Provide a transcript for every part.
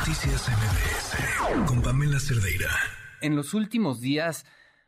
Noticias MBS con Pamela Cerdeira. En los últimos días,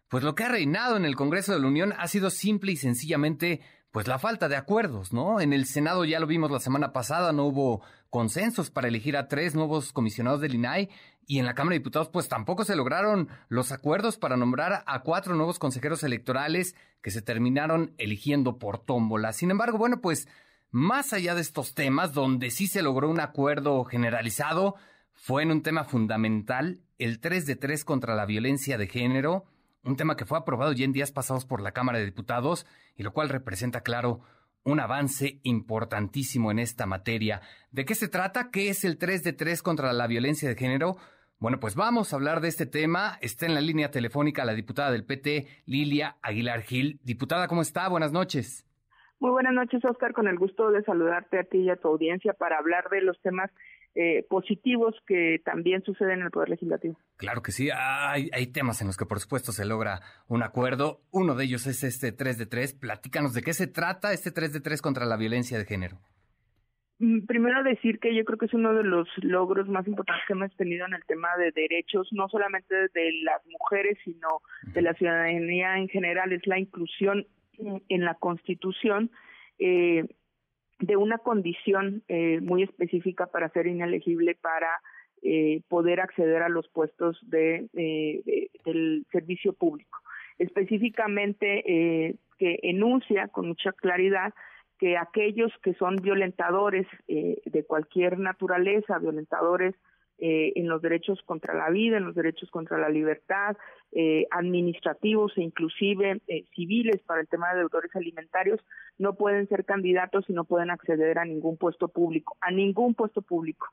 pues lo que ha reinado en el Congreso de la Unión ha sido simple y sencillamente pues la falta de acuerdos, ¿no? En el Senado ya lo vimos la semana pasada, no hubo consensos para elegir a tres nuevos comisionados del INAI y en la Cámara de Diputados pues tampoco se lograron los acuerdos para nombrar a cuatro nuevos consejeros electorales que se terminaron eligiendo por tómbola. Sin embargo, bueno, pues más allá de estos temas donde sí se logró un acuerdo generalizado, fue en un tema fundamental, el 3 de 3 contra la violencia de género, un tema que fue aprobado ya en días pasados por la Cámara de Diputados y lo cual representa, claro, un avance importantísimo en esta materia. ¿De qué se trata? ¿Qué es el 3 de 3 contra la violencia de género? Bueno, pues vamos a hablar de este tema. Está en la línea telefónica la diputada del PT, Lilia Aguilar Gil. Diputada, ¿cómo está? Buenas noches. Muy buenas noches, Oscar, con el gusto de saludarte a ti y a tu audiencia para hablar de los temas eh, positivos que también suceden en el Poder Legislativo. Claro que sí, hay, hay temas en los que por supuesto se logra un acuerdo. Uno de ellos es este 3 de 3. Platícanos de qué se trata este 3 de 3 contra la violencia de género. Mm, primero decir que yo creo que es uno de los logros más importantes que hemos tenido en el tema de derechos, no solamente de las mujeres, sino de la ciudadanía en general, es la inclusión en la Constitución eh, de una condición eh, muy específica para ser inelegible para eh, poder acceder a los puestos de, del servicio público. Específicamente eh, que enuncia con mucha claridad que aquellos que son violentadores de cualquier naturaleza, violentadores eh, en los derechos contra la vida, en los derechos contra la libertad, eh, administrativos e inclusive eh, civiles para el tema de deudores alimentarios, no pueden ser candidatos y no pueden acceder a ningún puesto público, a ningún puesto público.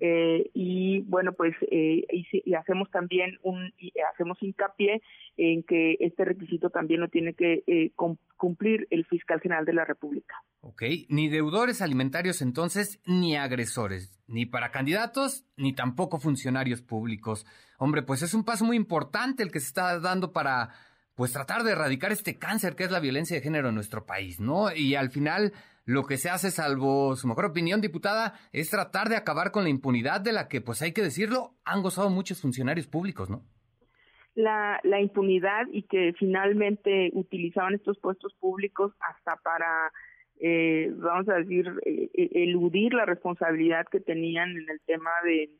y bueno, pues y, hacemos también un hacemos hincapié en que este requisito también lo tiene que cumplir el fiscal general de la República. Ok, ni deudores alimentarios entonces, ni agresores, ni para candidatos, ni tampoco funcionarios públicos. Hombre, pues es un paso muy importante el que se está dando para, pues tratar de erradicar este cáncer que es la violencia de género en nuestro país, ¿no? Y al final, lo que se hace, salvo su mejor opinión, diputada, es tratar de acabar con la impunidad de la que, pues hay que decirlo, han gozado muchos funcionarios públicos, ¿no? La, impunidad y que finalmente utilizaban estos puestos públicos hasta para eh, vamos a decir, eh, eh, eludir la responsabilidad que tenían en el tema de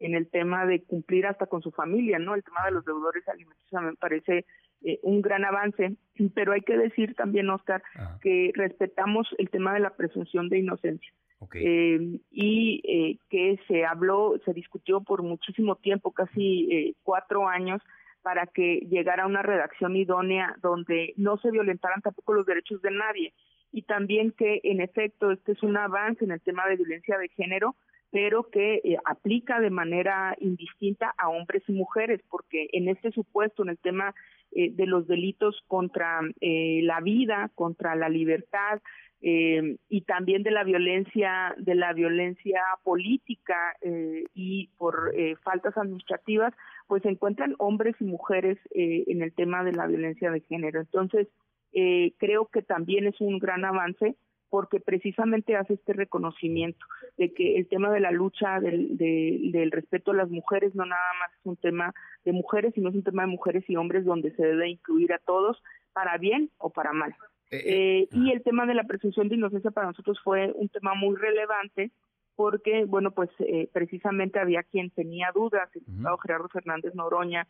en el tema de cumplir hasta con su familia, ¿no? El tema de los deudores alimenticios me parece eh, un gran avance, pero hay que decir también, Oscar, que respetamos el tema de la presunción de inocencia. Eh, y eh, que se habló, se discutió por muchísimo tiempo, casi eh, cuatro años, para que llegara una redacción idónea donde no se violentaran tampoco los derechos de nadie y también que en efecto este es un avance en el tema de violencia de género, pero que eh, aplica de manera indistinta a hombres y mujeres, porque en este supuesto, en el tema eh, de los delitos contra eh, la vida, contra la libertad y también de la violencia, de la violencia política y por faltas administrativas, pues se encuentran hombres y mujeres en el tema de la violencia de género. Entonces, eh, creo que también es un gran avance porque precisamente hace este reconocimiento de que el tema de la lucha del, del respeto a las mujeres no nada más es un tema de mujeres, sino es un tema de mujeres y hombres donde se debe incluir a todos para bien o para mal. Eh, eh, y el tema de la presunción de inocencia para nosotros fue un tema muy relevante porque, bueno, pues precisamente había quien tenía dudas, el diputado Gerardo Fernández Noroña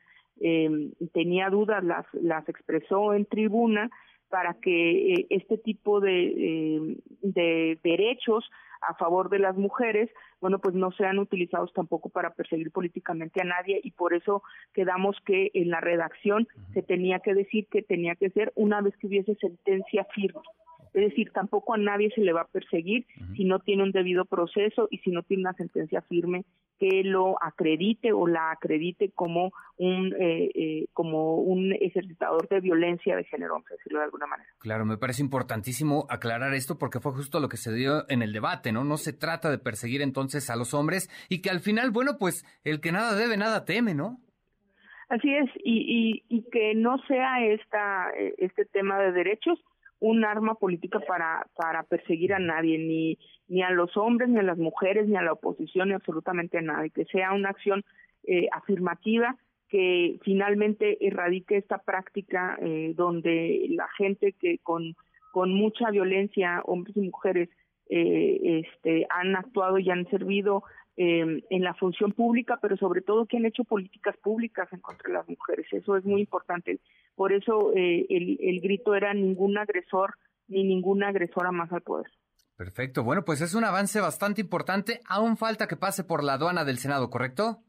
tenía dudas, las, las expresó en tribuna para que eh, este tipo de, eh, de derechos a favor de las mujeres, bueno, pues no sean utilizados tampoco para perseguir políticamente a nadie y por eso quedamos que en la redacción se tenía que decir que tenía que ser una vez que hubiese sentencia firme. Es decir, tampoco a nadie se le va a perseguir si no tiene un debido proceso y si no tiene una sentencia firme que lo acredite o la acredite como un eh, eh, como un ejercitador de violencia de género, vamos a decirlo de alguna manera. Claro, me parece importantísimo aclarar esto porque fue justo lo que se dio en el debate, ¿no? No se trata de perseguir entonces a los hombres y que al final, bueno, pues el que nada debe, nada teme, ¿no? Así es, y, y, y que no sea esta, eh, este tema de derechos un arma política para, para perseguir a nadie, ni, ni a los hombres, ni a las mujeres, ni a la oposición, ni absolutamente a nadie, que sea una acción eh, afirmativa que finalmente erradique esta práctica eh, donde la gente que con, con mucha violencia, hombres y mujeres, eh, este, han actuado y han servido eh, en la función pública, pero sobre todo que han hecho políticas públicas en contra de las mujeres. Eso es muy importante. Por eso eh, el, el grito era ningún agresor ni ninguna agresora más al poder. Perfecto. Bueno, pues es un avance bastante importante. Aún falta que pase por la aduana del Senado, ¿correcto?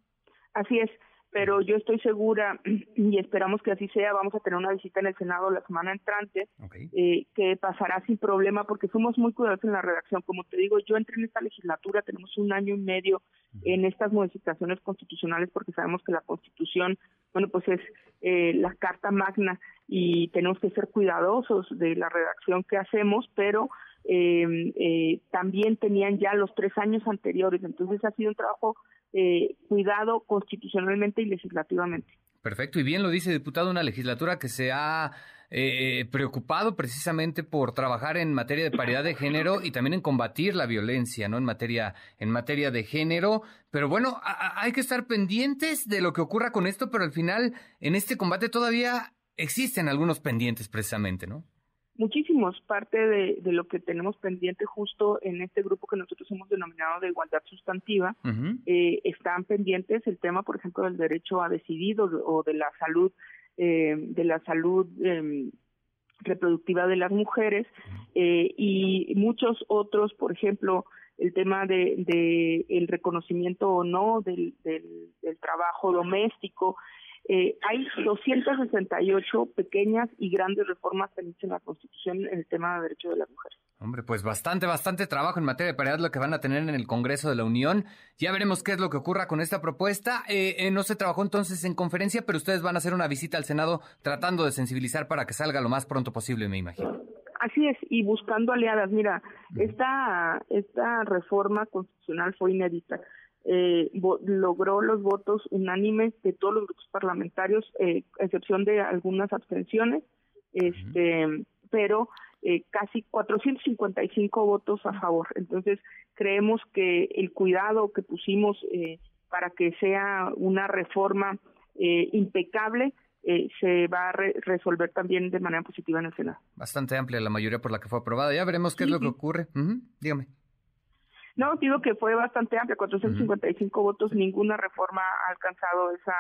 Así es pero yo estoy segura y esperamos que así sea. Vamos a tener una visita en el Senado la semana entrante eh, que pasará sin problema porque fuimos muy cuidadosos en la redacción. Como te digo, yo entré en esta legislatura, tenemos un año y medio en estas modificaciones constitucionales porque sabemos que la Constitución, bueno, pues es eh, la carta magna y tenemos que ser cuidadosos de la redacción que hacemos, pero eh, eh, también tenían ya los tres años anteriores. Entonces ha sido un trabajo eh, cuidado constitucionalmente y legislativamente. Perfecto, y bien lo dice diputado, una legislatura que se ha eh, preocupado precisamente por trabajar en materia de paridad de género y también en combatir la violencia, ¿no? En materia, en materia de género. Pero bueno, hay que estar pendientes de lo que ocurra con esto, pero al final, en este combate todavía existen algunos pendientes precisamente, ¿no? Muchísimos. Parte de, de, lo que tenemos pendiente justo en este grupo que nosotros hemos denominado de igualdad sustantiva, eh, están pendientes el tema, por ejemplo, del derecho a decidir o, de la salud, eh, de la salud em, reproductiva de las mujeres eh, y muchos otros, por ejemplo, el tema de, de el reconocimiento o no del, del, del trabajo doméstico, eh, hay 268 pequeñas y grandes reformas pendientes en la Constitución en el tema de derechos de las mujeres. Hombre, pues bastante, bastante trabajo en materia de paridad lo que van a tener en el Congreso de la Unión. Ya veremos qué es lo que ocurra con esta propuesta. Eh, eh, no se trabajó entonces en conferencia, pero ustedes van a hacer una visita al Senado tratando de sensibilizar para que salga lo más pronto posible, me imagino. Así es, y buscando aliadas. Mira, esta, esta reforma constitucional fue inédita eh, logró los votos unánimes de todos los grupos parlamentarios, eh, excepción de algunas abstenciones, este, pero eh, casi 455 votos a favor. Entonces, creemos que el cuidado que pusimos eh, para que sea una reforma eh, impecable eh, se va a resolver también de manera positiva en el Senado. Bastante amplia la mayoría por la que fue aprobada. Ya veremos qué es lo que ocurre. Dígame. No, digo que fue bastante amplia, 455 votos, ninguna reforma ha alcanzado esa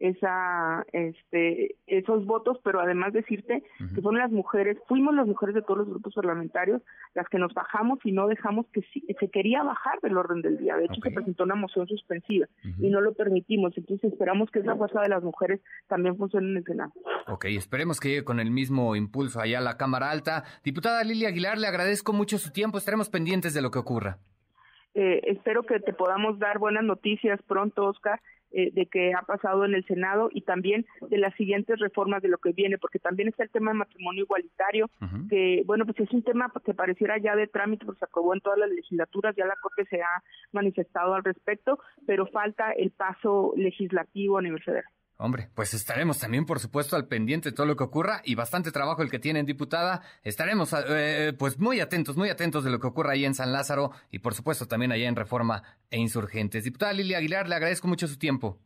esa este esos votos, pero además decirte que fueron las mujeres, fuimos las mujeres de todos los grupos parlamentarios las que nos bajamos y no dejamos que se quería bajar del orden del día. De hecho, se presentó una moción suspensiva y no lo permitimos. Entonces, esperamos que esa fuerza de las mujeres también funcione en el Senado. Ok, esperemos que llegue con el mismo impulso allá a la Cámara Alta. Diputada Lilia Aguilar, le agradezco mucho su tiempo. Estaremos pendientes de lo que ocurra. Eh, espero que te podamos dar buenas noticias pronto, Oscar, eh, de que ha pasado en el Senado y también de las siguientes reformas de lo que viene, porque también está el tema de matrimonio igualitario, que bueno, pues es un tema que pareciera ya de trámite, porque se aprobó en todas las legislaturas, ya la Corte se ha manifestado al respecto, pero falta el paso legislativo a nivel federal. Hombre, pues estaremos también, por supuesto, al pendiente de todo lo que ocurra y bastante trabajo el que tienen, diputada. Estaremos, eh, pues, muy atentos, muy atentos de lo que ocurra ahí en San Lázaro y, por supuesto, también allá en Reforma e Insurgentes. Diputada Lilia Aguilar, le agradezco mucho su tiempo.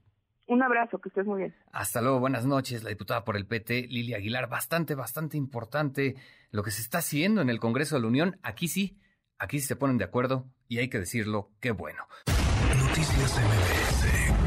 Un abrazo, que estés muy bien. Hasta luego, buenas noches. La diputada por el PT, Lilia Aguilar, bastante, bastante importante lo que se está haciendo en el Congreso de la Unión. Aquí sí, aquí sí se ponen de acuerdo y hay que decirlo, qué bueno. Noticias MBS